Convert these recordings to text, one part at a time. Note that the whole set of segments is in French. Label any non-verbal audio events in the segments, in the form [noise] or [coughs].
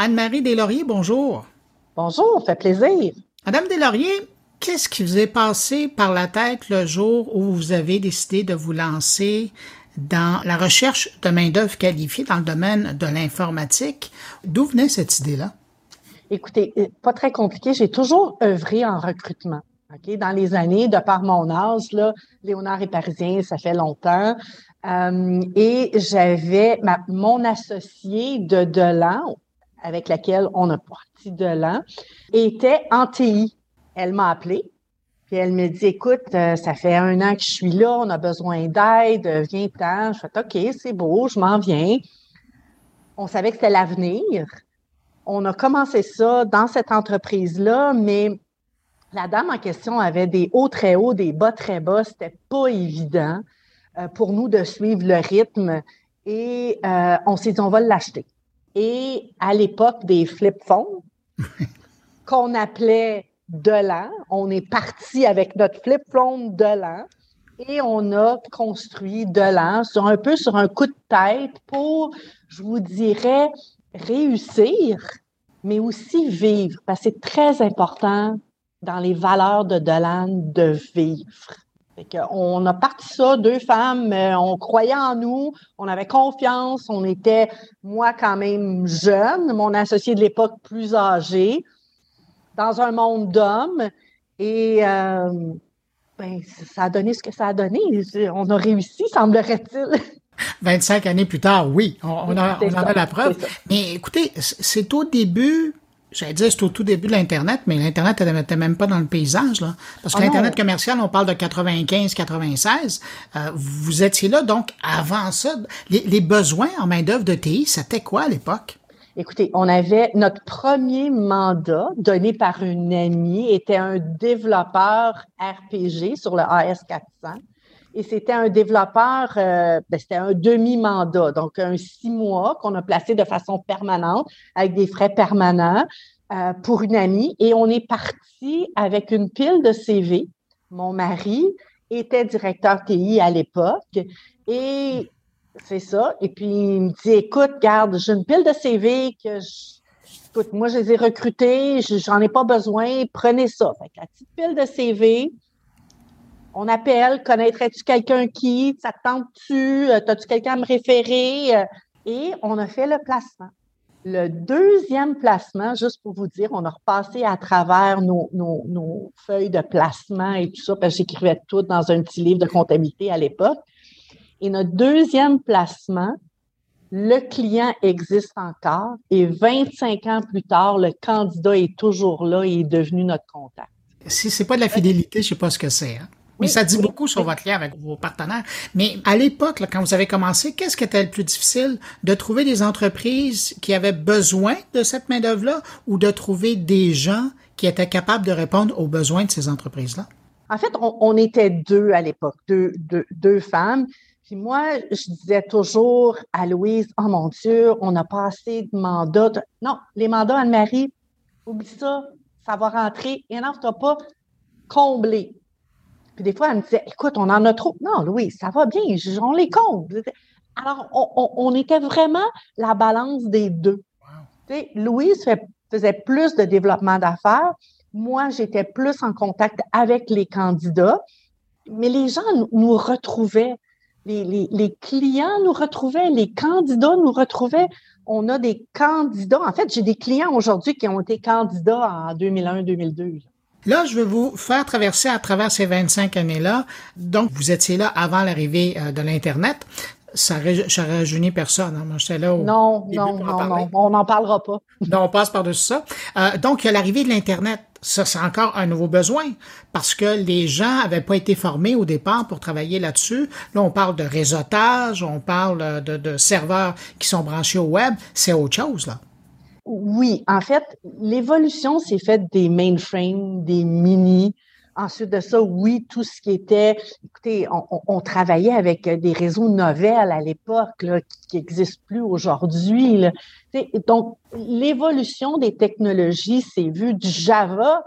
Anne-Marie Deslauriers, bonjour. Bonjour, fait plaisir. Madame Deslauriers, qu'est-ce qui vous est passé par la tête le jour où vous avez décidé de vous lancer dans la recherche de main-d'œuvre qualifiée dans le domaine de l'informatique? D'où venait cette idée-là? Écoutez, euh, pas très compliqué. J'ai toujours œuvré en recrutement. Dans les années, de par mon âge, là, Léonard est parisien, ça fait longtemps. Euh, et j'avais mon associé de Delan, avec laquelle on a parti Delan, était en TI. Elle m'a appelé, puis elle me dit Écoute, euh, ça fait un an que je suis là, on a besoin d'aide, viens-t'en. Je fais OK, c'est beau, je m'en viens. On savait que c'était l'avenir. On a commencé ça dans cette entreprise-là, mais la dame en question avait des hauts très hauts, des bas très bas. C'était pas évident. Euh, pour nous de suivre le rythme et euh, on s'est dit on va l'acheter. Et à l'époque des flip phones [laughs] qu'on appelait Delan, on est parti avec notre flip phone Delan et on a construit Delan sur un peu sur un coup de tête pour, je vous dirais, réussir, mais aussi vivre. Parce que c'est très important dans les valeurs de Delan de vivre on a parti ça, deux femmes, on croyait en nous, on avait confiance, on était, moi, quand même jeune, mon associé de l'époque plus âgé, dans un monde d'hommes. Et euh, ben, ça a donné ce que ça a donné. On a réussi, semblerait-il. [laughs] 25 années plus tard, oui, on, a, on a la preuve. Mais écoutez, c'est au début J'allais dire, c'est au tout début de l'Internet, mais l'Internet n'était même pas dans le paysage, là. Parce que ah l'Internet commercial, on parle de 95, 96. Euh, vous étiez là, donc, avant ça. Les, besoins en main-d'œuvre de TI, c'était quoi à l'époque? Écoutez, on avait notre premier mandat donné par une amie était un développeur RPG sur le AS400 et c'était un développeur, euh, ben, c'était un demi-mandat, donc un six mois qu'on a placé de façon permanente avec des frais permanents euh, pour une amie. Et on est parti avec une pile de CV. Mon mari était directeur TI à l'époque et c'est ça. Et puis il me dit, écoute, garde, j'ai une pile de CV que écoute, moi je les ai recrutés, j'en ai pas besoin, prenez ça. Fait la petite pile de CV, on appelle, connaîtrais-tu quelqu'un qui, ça te tente-tu, euh, as-tu quelqu'un à me référer? Euh, et on a fait le placement. Le deuxième placement, juste pour vous dire, on a repassé à travers nos, feuilles de placement et tout ça, parce que j'écrivais tout dans un petit livre de comptabilité à l'époque. Et notre deuxième placement, le client existe encore et 25 ans plus tard, le candidat est toujours là et est devenu notre contact. Si c'est pas de la fidélité, je sais pas ce que c'est. Hein? Oui, ça dit beaucoup sur votre lien avec vos partenaires. Mais à l'époque, quand vous avez commencé, qu'est-ce qui était le plus difficile? De trouver des entreprises qui avaient besoin de cette main-d'œuvre-là ou de trouver des gens qui étaient capables de répondre aux besoins de ces entreprises-là? En fait, on, était deux à l'époque, deux, deux, femmes. Puis moi, je disais toujours à Louise, oh mon Dieu, on n'a pas assez de mandats. Non, les mandats, Anne-Marie, oublie ça, ça va rentrer. Et non, tu pas comblé. Puis des fois, elle me disait, écoute, on en a trop. Non, Louis, ça va bien, on les compte. Alors, on, était vraiment la balance des deux. Louise faisait plus de développement d'affaires. Moi, j'étais plus en contact avec les candidats. Mais les gens nous retrouvaient. Les, les, clients nous retrouvaient, les candidats nous retrouvaient. On a des candidats. En fait, j'ai des clients aujourd'hui qui ont été candidats en 2001-2002. Là, je vais vous faire traverser à travers ces 25 années-là. Donc, vous étiez là avant l'arrivée euh, de l'Internet. Ça ne rajeunit personne. Hein. Moi, j'étais là au Non, non, non, non, on n'en parlera pas. non, on passe par-dessus ça. Euh, donc, l'arrivée de l'Internet, ça, c'est encore un nouveau besoin parce que les gens avaient pas été formés au départ pour travailler là-dessus. Là, on parle de réseautage, on parle de, de serveurs qui sont branchés au web. C'est autre chose, là. Oui, en fait, l'évolution s'est faite des mainframes, des mini. Ensuite de ça, oui, tout ce qui était, écoutez, on, travaillait avec des réseaux nouvelles à l'époque qui n'existent plus aujourd'hui. Donc, l'évolution des technologies s'est vue du Java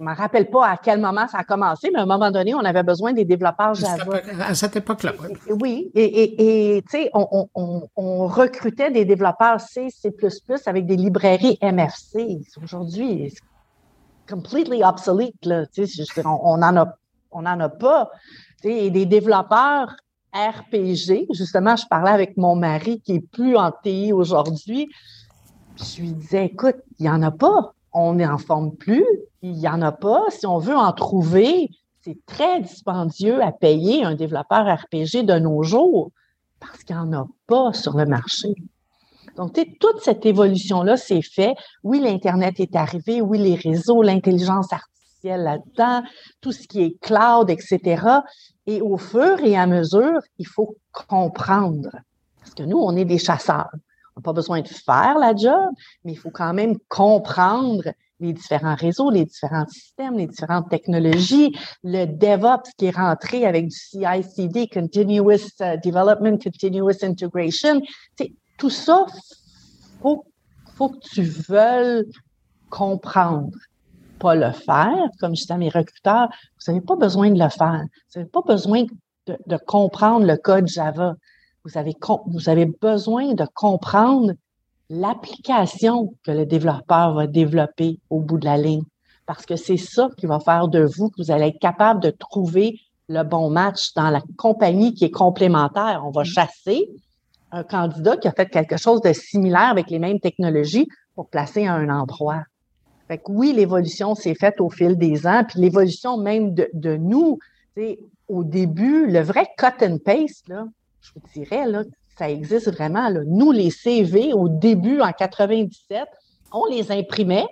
je ne me rappelle pas à quel moment ça a commencé, mais à un moment donné, on avait besoin des développeurs Java. À cette époque-là. Oui, et tu sais, on, recrutait des développeurs C, C++ avec des librairies MFC. Aujourd'hui, c'est completely obsolete, là. on n'en a, on en a pas. Et des développeurs RPG, justement, je parlais avec mon mari qui est plus en TI aujourd'hui. Je lui disais, écoute, il n'y en a pas. On n'en forme plus il n'y en a pas. Si on veut en trouver, c'est très dispendieux à payer un développeur RPG de nos jours parce qu'il n'y en a pas sur le marché. Donc, toute cette évolution-là s'est faite. Oui, l'Internet est arrivé, oui, les réseaux, l'intelligence artificielle là-dedans, tout ce qui est cloud, etc. Et au fur et à mesure, il faut comprendre. Parce que nous, on est des chasseurs. N'a pas besoin de faire la job, mais il faut quand même comprendre les différents réseaux, les différents systèmes, les différentes technologies, le DevOps qui est rentré avec du CI/CD, Continuous euh, Development, Continuous Integration. tout ça, faut, faut que tu veuilles comprendre, pas le faire. Comme je dis à mes recruteurs, vous n'avez pas besoin de le faire. Vous n'avez pas besoin de, comprendre le code Java. Vous avez, vous avez besoin de comprendre l'application que le développeur va développer au bout de la ligne. Parce que c'est ça qui va faire de vous que vous allez être capable de trouver le bon match dans la compagnie qui est complémentaire. On va mm. chasser un candidat qui a fait quelque chose de similaire avec les mêmes technologies pour placer à un endroit. Fait que oui, l'évolution s'est faite au fil des ans, puis l'évolution même de, de nous, au début, le vrai cut and paste, là, je vous dirais, là, ça existe vraiment. Nous, les CV, au début, en 97, on les imprimait,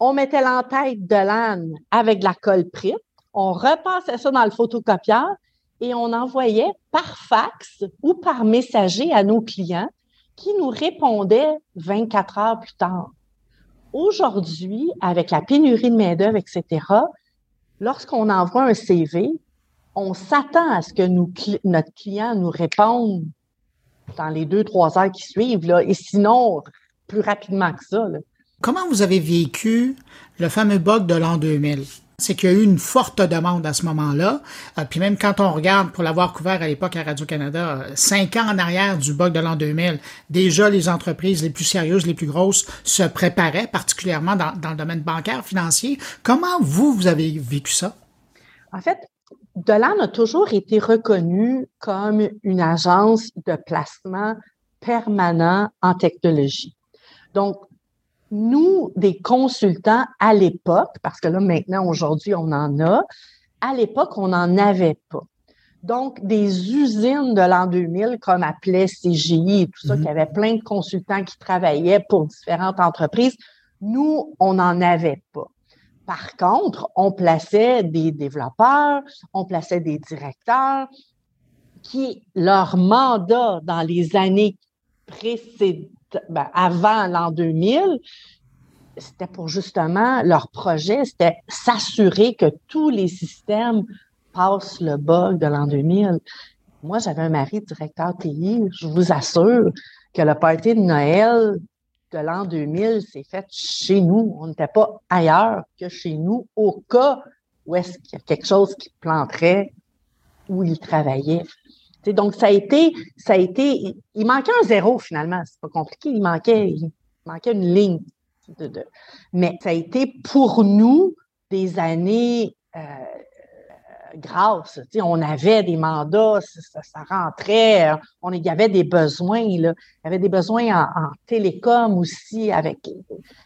on mettait l'entête de l'âne avec de la colle prite, on repassait ça dans le photocopieur et on envoyait par fax ou par messager à nos clients qui nous répondaient 24 heures plus tard. Aujourd'hui, avec la pénurie de main-d'œuvre, etc., lorsqu'on envoie un CV, on s'attend à ce que notre client nous réponde dans les deux, trois heures qui suivent, là, et sinon, plus rapidement que ça. Comment vous avez vécu le fameux bug de l'an 2000? C'est qu'il y a eu une forte demande à ce moment-là. Euh, puis même quand on regarde, pour l'avoir couvert à l'époque à Radio-Canada, cinq ans en arrière du bug de l'an 2000, déjà les entreprises les plus sérieuses, les plus grosses se préparaient, particulièrement dans, dans le domaine bancaire, financier. Comment vous, vous avez vécu ça? En fait, Delan a toujours été reconnu comme une agence de placement permanent en technologie. Donc, nous, des consultants à l'époque, parce que là, maintenant, aujourd'hui, on en a, à l'époque, on n'en avait pas. Donc, des usines de l'an 2000, comme appelait CGI et tout ça, mm-hmm. qui avait plein de consultants qui travaillaient pour différentes entreprises, nous, on n'en avait pas. Par contre, on plaçait des développeurs, on plaçait des directeurs qui, leur mandat dans les années précédentes, ben, avant l'an 2000, c'était pour justement leur projet, c'était s'assurer que tous les systèmes passent le bug de l'an 2000. Moi, j'avais un mari directeur TI. Je vous assure que le party de Noël de l'an 2000 s'est fait chez nous. On n'était pas ailleurs que chez nous au cas où est-ce qu'il y a quelque chose qui planterait où il travaillait. donc, ça a été, ça a été, il manquait un zéro finalement. C'est pas compliqué. Il manquait, il manquait une ligne. De, mais ça a été pour nous des années euh, grâce. On avait des mandats, ça, rentrait, on, il y avait des besoins. Là. Il y avait des besoins en, télécom aussi, avec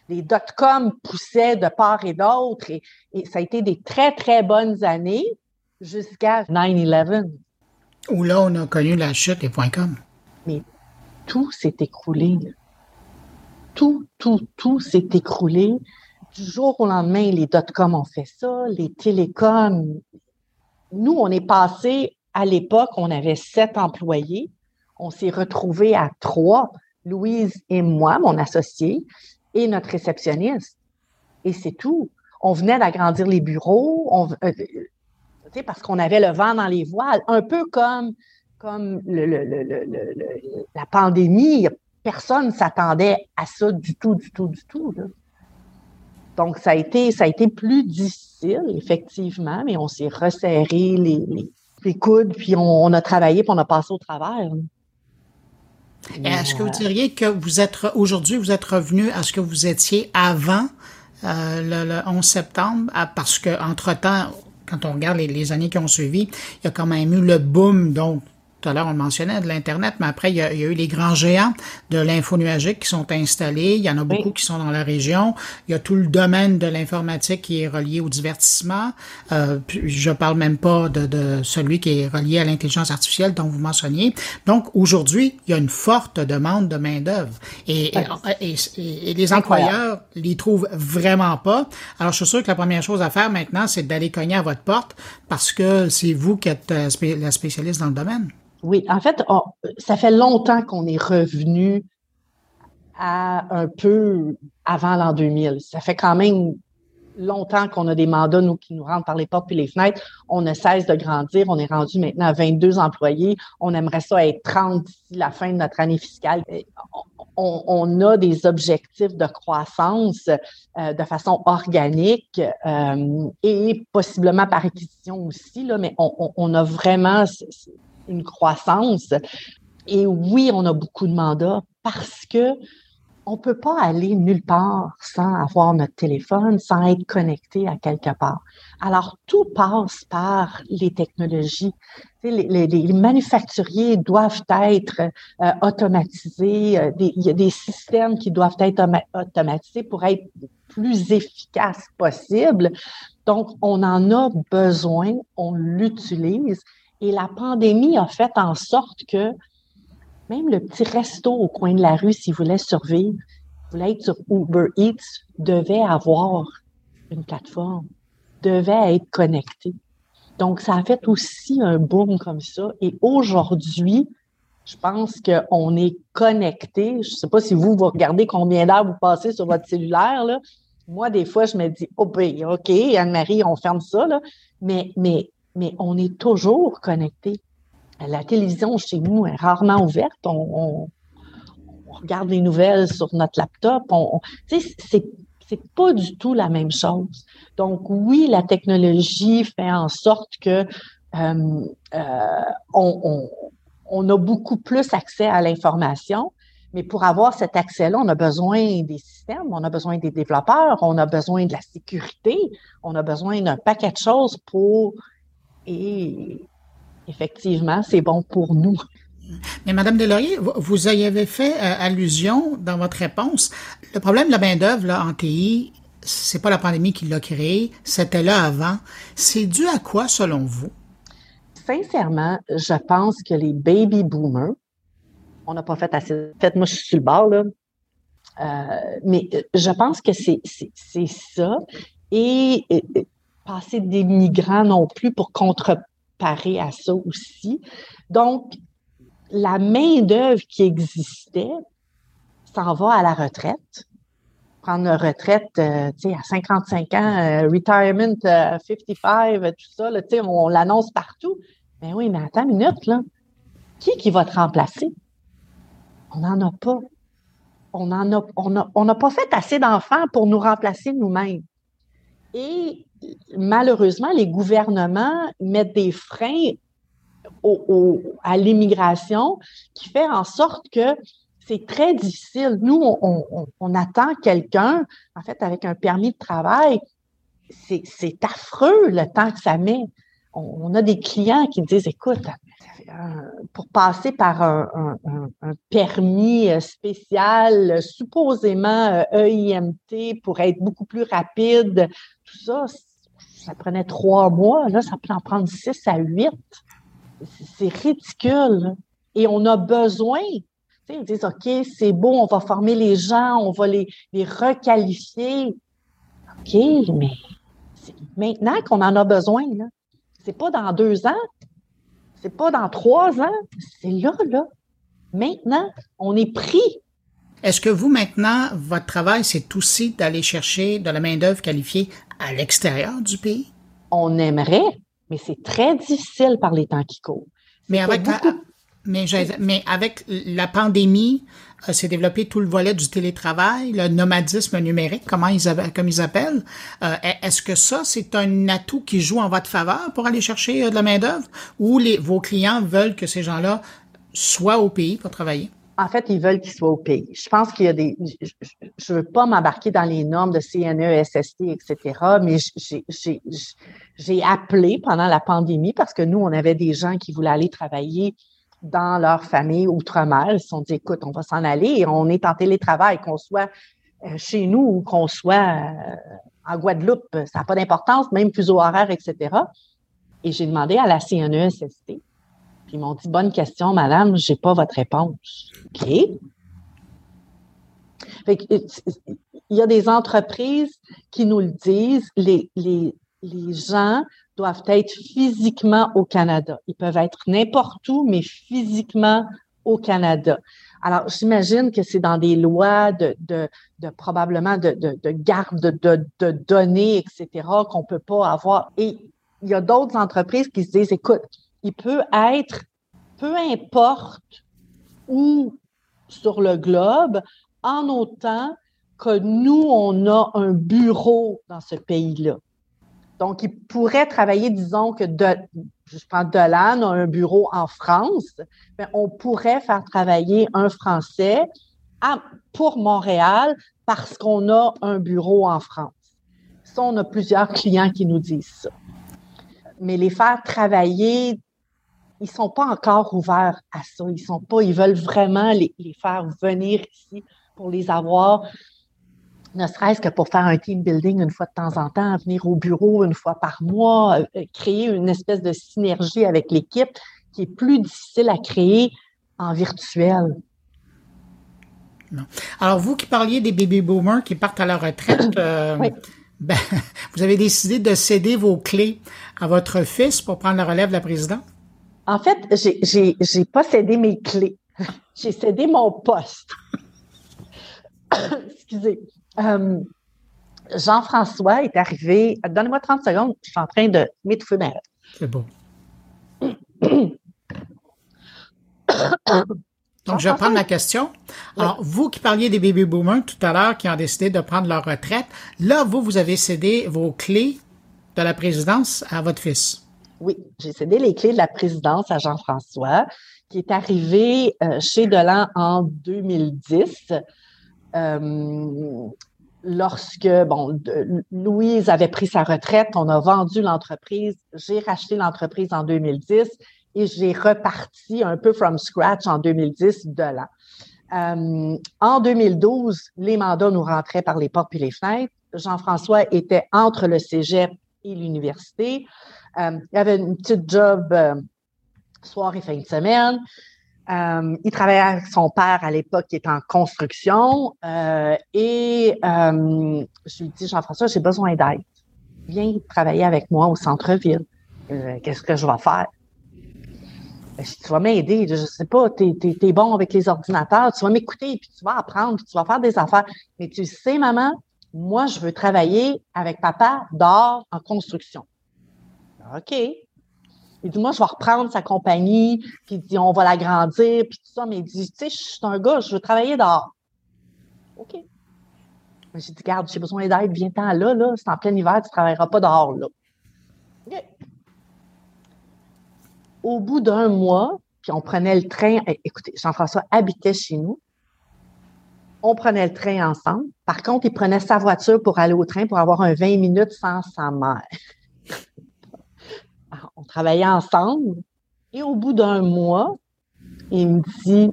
les dot-com poussaient de part et d'autre. Et, ça a été des très, très bonnes années jusqu'à 9-11. Où là, on a connu la chute des .com. Mais tout s'est écroulé. Tout, tout, tout s'est écroulé du jour au lendemain, les dot-com ont fait ça, les télécoms, nous, on est passé, à l'époque, on avait sept employés. On s'est retrouvés à trois, Louise et moi, mon associé, et notre réceptionniste. Et c'est tout. On venait d'agrandir les bureaux, euh, parce qu'on avait le vent dans les voiles, un peu comme, comme la pandémie. Personne ne s'attendait à ça du tout, du tout, du tout. Donc, ça a été, ça a été plus difficile, effectivement, mais on s'est resserré les, les, coudes, puis on, a travaillé, puis on a passé au travers. Est-ce que vous diriez que vous êtes aujourd'hui, vous êtes revenu à ce que vous étiez avant euh, le, 11 septembre, parce que entre temps, quand on regarde les, les, années qui ont suivi, il y a quand même eu le boom donc tout à l'heure, on le mentionnait, de l'Internet, mais après, il y, a, eu les grands géants de l'info nuagique qui sont installés. Il y en a beaucoup qui sont dans la région. Il y a tout le domaine de l'informatique qui est relié au divertissement. Euh, je parle même pas de, de, celui qui est relié à l'intelligence artificielle dont vous mentionniez. Donc, aujourd'hui, il y a une forte demande de main-d'œuvre. Et, et, et, les employeurs les trouvent vraiment pas. Alors, je suis sûr que la première chose à faire maintenant, c'est d'aller cogner à votre porte parce que c'est vous qui êtes euh, la spécialiste dans le domaine. Oui, en fait, ça fait longtemps qu'on est revenu à un peu avant l'an 2000. Ça fait quand même longtemps qu'on a des mandats, nous, qui nous rentrent par les portes puis les fenêtres. On ne cesse de grandir. On est rendu maintenant à 22 employés. On aimerait ça être 30 d'ici la fin de notre année fiscale. On, a des objectifs de croissance euh, de façon organique euh, et possiblement par acquisition aussi, là, mais on, on a vraiment une croissance. Et oui, on a beaucoup de mandats parce que on peut pas aller nulle part sans avoir notre téléphone, sans être connecté à quelque part. Alors, tout passe par les technologies. Les, manufacturiers doivent être euh, automatisés. Euh, il y a des systèmes qui doivent être automatisés pour être plus efficaces possible. Donc, on en a besoin, on l'utilise et la pandémie a fait en sorte que même le petit resto au coin de la rue, s'il voulait survivre, voulait être sur Uber Eats, devait avoir une plateforme, devait être connecté. Donc, ça a fait aussi un boom comme ça. Et aujourd'hui, je pense qu'on est connecté. Je ne sais pas si vous, vous regardez combien d'heures vous passez sur votre cellulaire. Là. Moi, des fois, je me dis, oh ben, OK, Anne-Marie, on ferme ça. Là. Mais, mais mais on est toujours connecté. La télévision chez nous est rarement ouverte. On, regarde les nouvelles sur notre laptop. On, c'est c'est pas du tout la même chose. Donc oui, la technologie fait en sorte que euh, euh, on, on, a beaucoup plus accès à l'information, mais pour avoir cet accès-là, on a besoin des systèmes, on a besoin des développeurs, on a besoin de la sécurité, on a besoin d'un paquet de choses pour et effectivement, c'est bon pour nous. Mais Madame Delaurier, vous y avez fait euh, allusion dans votre réponse. Le problème de la main-d'œuvre en TI, c'est pas la pandémie qui l'a créé, c'était là avant. C'est dû à quoi selon vous? Sincèrement, je pense que les baby boomers, on n'a pas fait assez. Fait, moi, je suis sur le bord, là. Euh, mais euh, je pense que c'est ça. et, pas assez d'immigrants non plus pour contreparer à ça aussi. Donc, la main-d'œuvre qui existait s'en va à la retraite. Prendre une retraite euh, à 55 ans, euh, retirement 55, euh, tout ça, là, on l'annonce partout. Mais oui, mais attends une minute, là. Qui qui va te remplacer? On n'en a pas. On en a, on n'a pas fait assez d'enfants pour nous remplacer nous-mêmes. Et malheureusement, les gouvernements mettent des freins à l'immigration qui fait en sorte que c'est très difficile. Nous, on, attend quelqu'un, en fait, avec un permis de travail. C'est affreux le temps que ça met. On, a des clients qui disent, écoute, pour passer par un, permis spécial, supposément EIMT, euh, e pour être beaucoup plus rapide, tout ça, ça prenait trois mois. Là, ça peut en prendre six à huit. C'est ridicule. Et on a besoin. Ils disent, OK, c'est beau, on va former les gens, on va les, les requalifier. OK, mais c'est maintenant qu'on en a besoin. Là. C'est pas dans deux ans, c'est pas dans trois ans, c'est là, là. Maintenant, on est pris. Est-ce que vous, maintenant, votre travail, c'est aussi d'aller chercher de la main-d'œuvre qualifiée à l'extérieur du pays? On aimerait, mais c'est très difficile par les temps qui courent. Mais avec, Mais, mais avec la pandémie, euh, s'est développé tout le volet du télétravail, le nomadisme numérique, comment ils, comme ils appellent. Euh, est-ce que ça, c'est un atout qui joue en votre faveur pour aller chercher euh, de la main-d'œuvre? Ou les, vos clients veulent que ces gens-là soient au pays pour travailler? En fait, ils veulent qu'ils soient au pays. Je pense qu'il y a des. Je ne veux pas m'embarquer dans les normes de CNE, SST, etc., mais j'ai appelé pendant la pandémie parce que nous, on avait des gens qui voulaient aller travailler dans leur famille outre-mer. Ils se sont dit, écoute, on va s'en aller. On est en télétravail, qu'on soit euh, chez nous ou qu'on soit euh, en Guadeloupe. Ça n'a pas d'importance, même fuseau horaire, etc. Et j'ai demandé à la CNESST. Puis ils m'ont dit, bonne question, madame, j'ai pas votre réponse. OK. il y a des entreprises qui nous le disent, les, les, les gens doivent être physiquement au Canada. Ils peuvent être n'importe où, mais physiquement au Canada. Alors, j'imagine que c'est dans des lois de, de, probablement de, de, garde de, données, etc., qu'on peut pas avoir. Et il y a d'autres entreprises qui se disent, écoute, il peut être, peu importe où sur le globe, en autant que nous, on a un bureau dans ce pays-là. Donc, il pourrait travailler, disons que de, je prends Delan a un bureau en France, mais on pourrait faire travailler un Français pour Montréal parce qu'on a un bureau en France. Ça, on a plusieurs clients qui nous disent ça. Mais les faire travailler, ils sont pas encore ouverts à ça. Ils sont pas, ils veulent vraiment les faire venir ici pour les avoir ne serait-ce que pour faire un team building une fois de temps en temps, venir au bureau une fois par mois, euh, créer une espèce de synergie avec l'équipe qui est plus difficile à créer en virtuel. Alors, vous qui parliez des baby boomers qui partent à la retraite, [clears throat] euh, ben, [laughs] vous avez décidé de céder vos clés à votre fils pour prendre la relève de la présidente? En fait, j'ai pas cédé mes clés. [laughs] J'ai cédé mon poste. [coughs] Excusez. Euh, Jean-François est arrivé. Donnez-moi 30 secondes, je suis en train de m'étouffer C'est bon. [coughs] Donc, je vais prendre la question. Alors, vous qui parliez des baby boomers tout à l'heure qui ont décidé de prendre leur retraite, là, vous, vous avez cédé vos clés de la présidence à votre fils. Oui, j'ai cédé les clés de la présidence à Jean-François, qui est arrivé euh, chez Delan en 2010. Euh, lorsque, bon, Louise avait pris sa retraite, on a vendu l'entreprise, j'ai racheté l'entreprise en 2010 et j'ai reparti un peu from scratch en 2010 de là. Euh, en 2012, les mandats nous rentraient par les portes et les fenêtres. Jean-François était entre le cégep et l'université. Euh, il avait une petite job euh, soir et fin de semaine. Euh, il travaillait avec son père à l'époque qui était en construction euh, et euh, je lui dis Jean-François, j'ai besoin d'aide. Viens travailler avec moi au centre-ville. Qu'est-ce que je vais faire? Ben, tu vas m'aider, je sais pas, tu es, bon avec les ordinateurs, tu vas m'écouter, puis tu vas apprendre, puis tu vas faire des affaires. Mais tu sais, maman, moi, je veux travailler avec papa dehors en construction. OK. Il dit, moi, je vais reprendre sa compagnie, puis il dit, on va l'agrandir, puis tout ça. Mais il dit, tu sais, je suis un gars, je veux travailler dehors. OK. J'ai dit, garde, j'ai besoin d'aide, viens-t'en là, là. C'est en plein hiver, tu ne travailleras pas dehors, là. OK. Au bout d'un mois, puis on prenait le train. Eh, écoutez, Jean-François habitait chez nous. On prenait le train ensemble. Par contre, il prenait sa voiture pour aller au train pour avoir un 20 minutes sans sa mère on travaillait ensemble. Et au bout d'un mois, il me dit,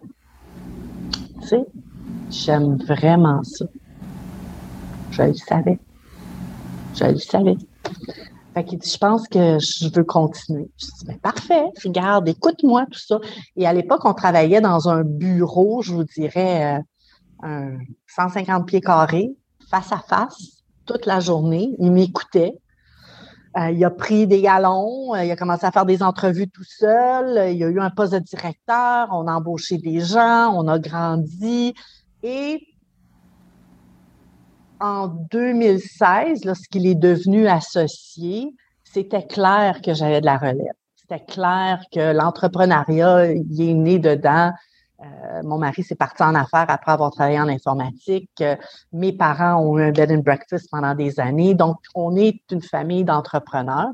tu sais, j'aime vraiment ça. Je le savais. Je le savais. Fait qu'il dit, je pense que je veux continuer. Je dis, mais parfait, regarde, écoute-moi, tout ça. Et à l'époque, on travaillait dans un bureau, je vous dirais, euh, un 150 pieds carrés, face à face, toute la journée. Il m'écoutait. Euh, il a pris des galons, euh, il a commencé à faire des entrevues tout seul, euh, il a eu un poste de directeur, on a embauché des gens, on a grandi. Et en 2016, lorsqu'il est devenu associé, c'était clair que j'avais de la relève. c'était clair que l'entrepreneuriat, il est né dedans. Euh, mon mari s'est parti en affaires après avoir travaillé en informatique. Euh, mes parents ont eu un bed and breakfast pendant des années. Donc, on est une famille d'entrepreneurs.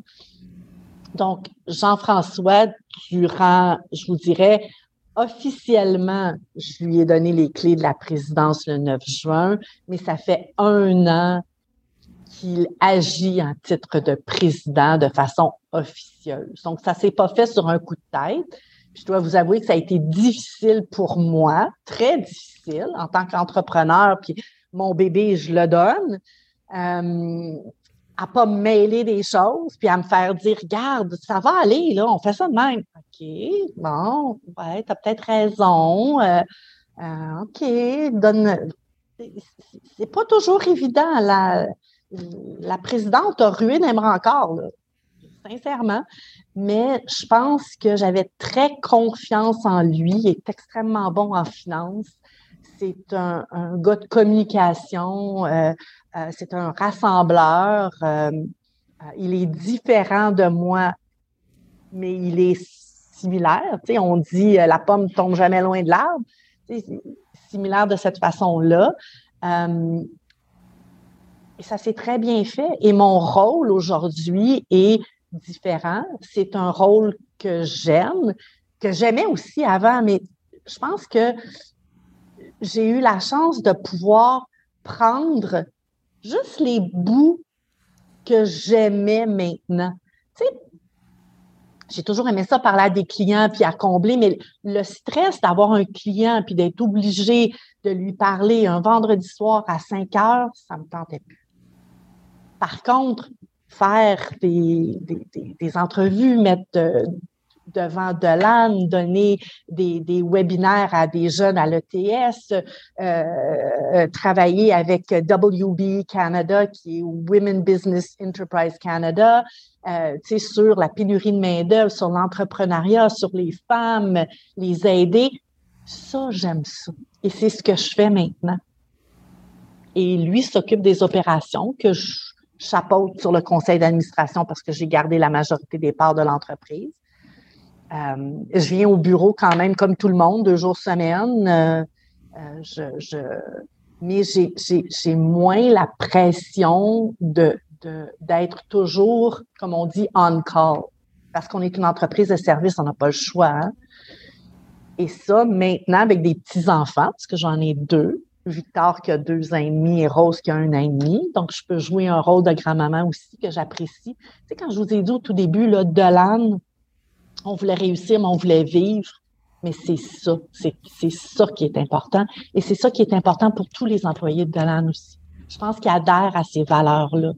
Donc, Jean-François, durant, je vous dirais, officiellement, je lui ai donné les clés de la présidence le 9 juin, mais ça fait un an qu'il agit en titre de président de façon officieuse. Donc, ça s'est pas fait sur un coup de tête. Je dois vous avouer que ça a été difficile pour moi, très difficile en tant qu'entrepreneur, puis mon bébé, je le donne, euh, à pas mêler des choses, puis à me faire dire, regarde, ça va aller, là, on fait ça de même. OK, bon, ouais, t'as peut-être raison. Euh, euh, OK, donne. C'est pas toujours évident. La, la présidente a n'aimerait encore, là, sincèrement mais je pense que j'avais très confiance en lui. Il est extrêmement bon en finance. C'est un, gars de communication. Euh, euh, c'est un rassembleur. Euh, il est différent de moi, mais il est similaire. Tu sais, on dit la pomme tombe jamais loin de l'arbre. similaire de cette façon-là. et ça s'est très bien fait. Et mon rôle aujourd'hui est différent. C'est un rôle que j'aime, que j'aimais aussi avant, mais je pense que j'ai eu la chance de pouvoir prendre juste les bouts que j'aimais maintenant. Tu sais, j'ai toujours aimé ça parler à des clients puis à combler, mais le stress d'avoir un client puis d'être obligé de lui parler un vendredi soir à 5 heures, ça me tentait plus. Par contre, faire des, des, entrevues, mettre devant Delan, donner des, des, webinaires à des jeunes à l'ETS, euh, euh, travailler avec WB Canada, qui est Women Business Enterprise Canada, euh, sur la pénurie de main-d'œuvre, sur l'entrepreneuriat, sur les femmes, les aider. Ça, j'aime ça. Et c'est ce que je fais maintenant. Et lui s'occupe des opérations que je chapeaute sur le conseil d'administration parce que j'ai gardé la majorité des parts de l'entreprise. Euh, je viens au bureau quand même comme tout le monde, deux jours semaine. Euh, euh, je, je, mais j'ai moins la pression de d'être toujours, comme on dit, on call. Parce qu'on est une entreprise de service, on n'a pas le choix. Hein. Et ça, maintenant, avec des petits-enfants, parce que j'en ai deux, Victor qui a deux ans et Rose qui a un an et demi. Donc, je peux jouer un rôle de grand-maman aussi que j'apprécie. Tu sais, quand je vous ai dit au tout début, là, Dolan, on voulait réussir, mais on voulait vivre. Mais c'est ça, c'est, ça qui est important. Et c'est ça qui est important pour tous les employés de Dolan aussi. Je pense qu'ils adhèrent à ces valeurs-là.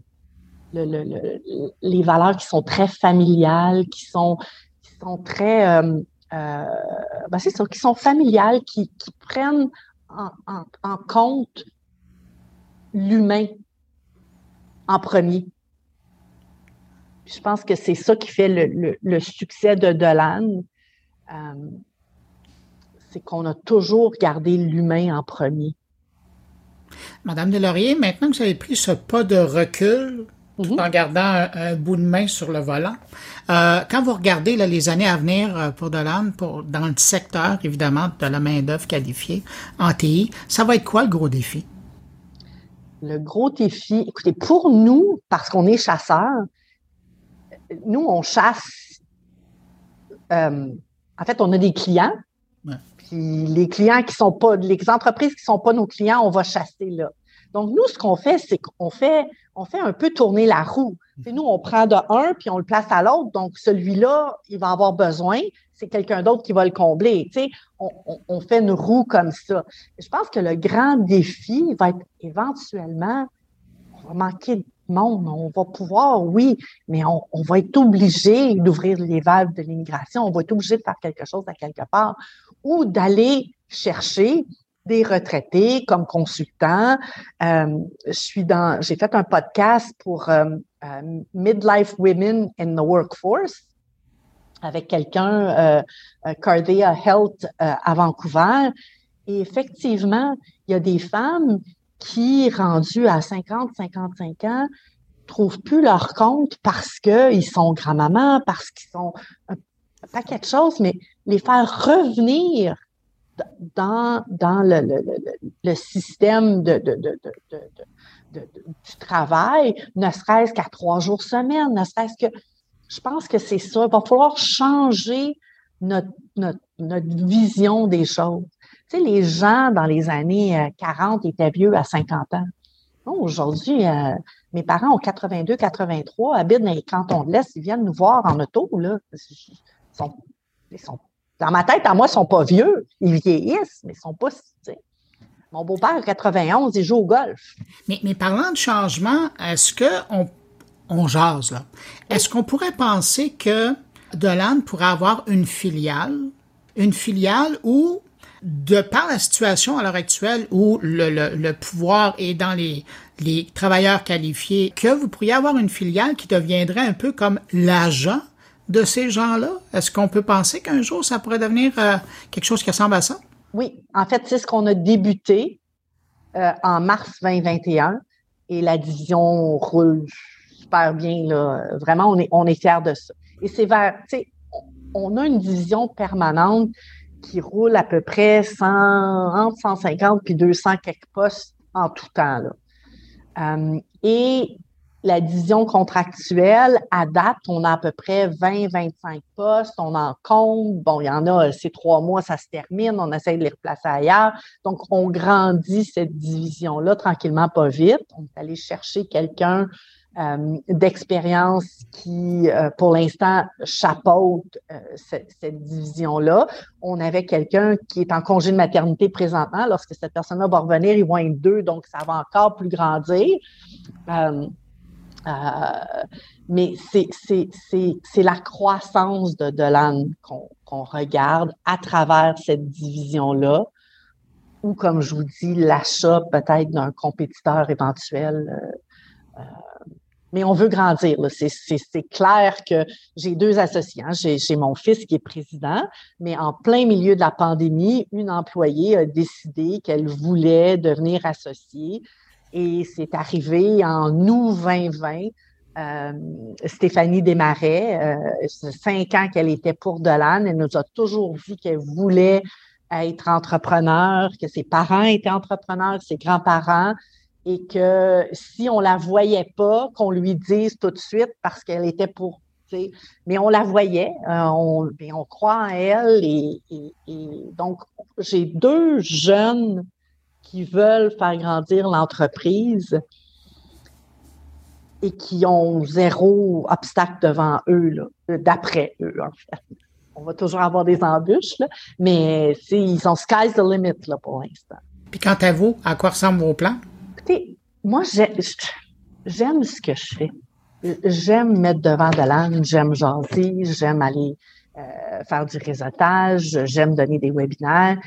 les valeurs qui sont très familiales, qui sont, qui sont très, euh, euh, ben c'est ça, qui sont familiales, qui prennent en, compte l'humain en premier. je pense que c'est ça qui fait le, succès de Dolan. Euh, c'est qu'on a toujours gardé l'humain en premier. Madame Delaurier, maintenant que vous avez pris ce pas de recul, tout mhm. en gardant un, bout de main sur le volant. Euh, quand vous regardez les années à venir euh, pour Dolan, pour, dans le secteur, évidemment, de la main-d'œuvre qualifiée en TI, ça va être quoi le gros défi? Le gros défi, écoutez, pour nous, parce qu'on est chasseurs, nous, on chasse. Euh, en fait, on a des clients. Puis les clients qui sont pas, les entreprises qui sont pas nos clients, on va chasser là. Donc, nous, ce qu'on fait, c'est qu'on fait, on fait un peu tourner la roue. nous, on prend de un, puis on le place à l'autre. Donc, celui-là, il va avoir besoin. C'est quelqu'un d'autre qui va le combler. on, on, fait une roue comme ça. Je pense que le grand défi va être éventuellement, on va manquer de monde. On va pouvoir, oui, mais on va être obligé d'ouvrir les valves de l'immigration. On va être obligé de faire quelque chose à quelque part ou d'aller chercher des retraités comme consultant. Euh, je suis dans, j'ai fait un podcast pour euh, euh, Midlife Women in the Workforce avec quelqu'un, Cardia Health à Vancouver. Et effectivement, il y a des femmes qui, rendues à 50, 55 ans, trouvent plus leur compte parce qu'ils sont grand-maman, parce qu'ils sont un paquet de choses, mais les faire revenir dans, dans le, le, le, système de, de, de, du travail, ne serait-ce qu'à trois jours semaine, ne serait-ce que. Je pense que c'est ça. Il va falloir changer notre, notre, notre vision des choses. Tu sais, les gens dans les années 40 euh, étaient vieux à 50 ans. Aujourd'hui, euh, mes parents ont 82, 83, habitent dans les cantons de l'Est, ils viennent nous voir en auto, là. Ils sont, ils sont, dans ma tête, à moi, ils sont pas vieux. Ils vieillissent, mais ils sont pas, mon beau-père, 91, il joue au golf. Mais, parlant de changement, est-ce qu'on on jase là? Est-ce qu'on pourrait penser que Dolan pourrait avoir une filiale, une filiale où de par la situation à l'heure actuelle où le, le, pouvoir est dans les, les travailleurs qualifiés, que vous pourriez avoir une filiale qui deviendrait un peu comme l'agent de ces gens-là? Est-ce qu'on peut penser qu'un jour ça pourrait devenir euh, quelque chose qui ressemble à ça? Oui, en fait, c'est ce qu'on a débuté euh, en mars 2021 et la division roule super bien. Vraiment, on est, on fiers de ça. Et c'est vers, tu sais, on a une division permanente qui roule à peu près 100, entre 150 puis 200 quelques postes en tout temps. Euh, et la division contractuelle, à date, on a à peu près 20-25 postes, on en compte. Bon, il y en a, ces trois mois, ça se termine, on essaie de les replacer ailleurs. Donc, on grandit cette division-là tranquillement, pas vite. On est allé chercher quelqu'un euh, d'expérience qui, euh, pour l'instant, chapeaute euh, cette, division-là. On avait quelqu'un qui est en congé de maternité présentement. Lorsque cette personne-là va revenir, ils vont être deux, donc ça va encore plus grandir. Mais c'est la croissance de Dolan qu'on regarde à travers cette division-là, ou comme je vous dis, l'achat peut-être d'un compétiteur éventuel mais on veut grandir. C'est clair que j'ai deux associés. Hein. J'ai mon fils qui est président, mais en plein milieu de la pandémie, une employée a décidé qu'elle voulait devenir associée et c'est arrivé en août 2020. Euh, Stéphanie Desmarais, euh, cinq ans qu'elle était pour Dolan, elle nous a toujours dit qu'elle voulait être entrepreneur, que ses parents étaient entrepreneurs, ses grands-parents, et que si on la voyait pas, qu'on lui dise tout de suite parce qu'elle était pour, mais on la voyait, euh, on, on croit en elle et, donc j'ai deux jeunes qui veulent faire grandir l'entreprise et qui ont zéro obstacle devant eux, d'après eux, en fait. On va toujours avoir des embûches, là, mais ils sont sky's the limit là, pour l'instant. Puis quant à vous, à quoi ressemblent vos plans? Écoutez, moi, j'aime ce que je fais. J'aime mettre devant de l'âne, j'aime jaser, j'aime aller euh, faire du réseautage, j'aime donner des webinaires.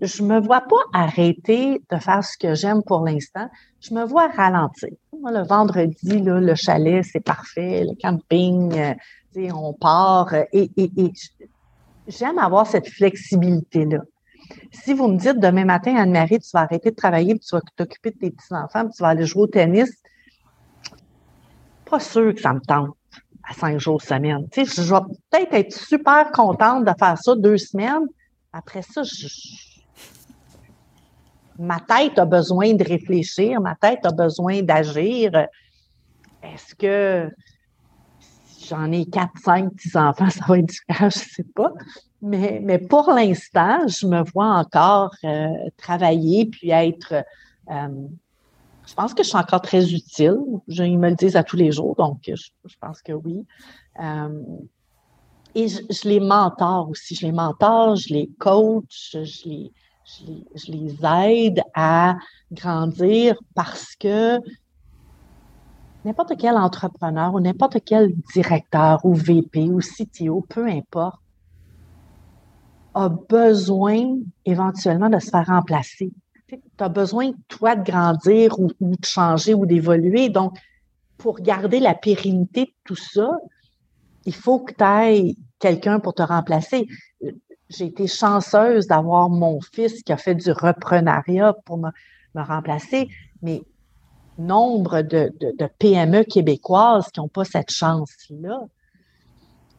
Je me vois pas arrêter de faire ce que j'aime pour l'instant. Je me vois ralentir. Moi, le vendredi, le chalet, c'est parfait. Le camping, euh, on part. et, et j'aime avoir cette flexibilité-là. Si vous me dites demain matin, Anne-Marie, tu vas arrêter de travailler, tu vas t'occuper de tes petits-enfants, tu vas aller jouer au tennis, pas sûr que ça me tente à cinq jours semaine. Tu sais, je vais peut-être être super contente de faire ça deux semaines. Après ça, ma tête a besoin de réfléchir, ma tête a besoin d'agir. Est-ce que j'en ai quatre, cinq petits-enfants, ça va être différent, je sais pas. Mais, mais pour l'instant, je me vois encore euh, travailler puis être. Euh, je pense que je suis encore très utile. Ils me le disent à tous les jours, donc je, pense que oui. Euh, et je, les mentor aussi. Je les mentor, je les coach, je les, je les aide à grandir parce que n'importe quel entrepreneur ou n'importe quel directeur ou VP ou CTO, peu importe, a besoin éventuellement de se faire remplacer. Tu as besoin, toi, de grandir ou, de changer ou d'évoluer. Donc, pour garder la pérennité de tout ça, il faut que tu aies quelqu'un pour te remplacer. J'ai été chanceuse d'avoir mon fils qui a fait du reprenariat pour me, me remplacer, mais nombre de, de PME québécoises qui n'ont pas cette chance-là.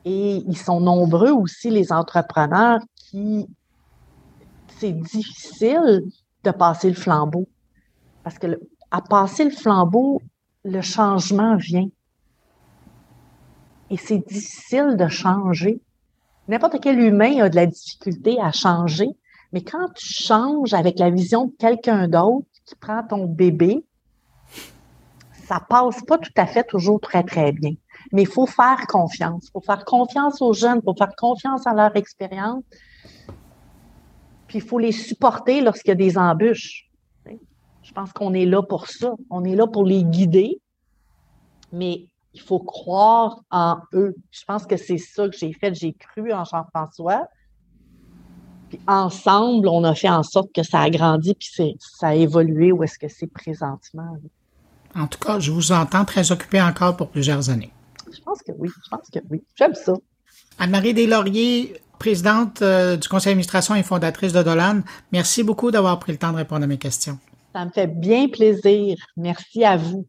Et ils sont nombreux aussi, les entrepreneurs, qui c'est difficile de passer le flambeau. Parce que à passer le flambeau, le changement vient. Et c'est difficile de changer. N'importe quel humain a de la difficulté à changer, mais quand tu changes avec la vision de quelqu'un d'autre qui prend ton bébé, ça passe pas tout à fait toujours très, très bien. Mais il faut faire confiance. Il faut faire confiance aux jeunes, il faut faire confiance à leur expérience. Puis il faut les supporter lorsqu'il y a des embûches. Je pense qu'on est là pour ça. On est là pour les guider, mais il faut croire en eux. Je pense que c'est ça que j'ai fait. J'ai cru en Jean-François. Puis ensemble, on a fait en sorte que ça a grandi puis ça a évolué où est-ce que c'est présentement. En tout cas, je vous entends très occupé encore pour plusieurs années. Je pense que oui. Je pense que oui. J'aime ça. Anne-Marie Deslauriers, présidente euh, du conseil d'administration et fondatrice de Dolan, merci beaucoup d'avoir pris le temps de répondre à mes questions. Ça me fait bien plaisir. Merci à vous.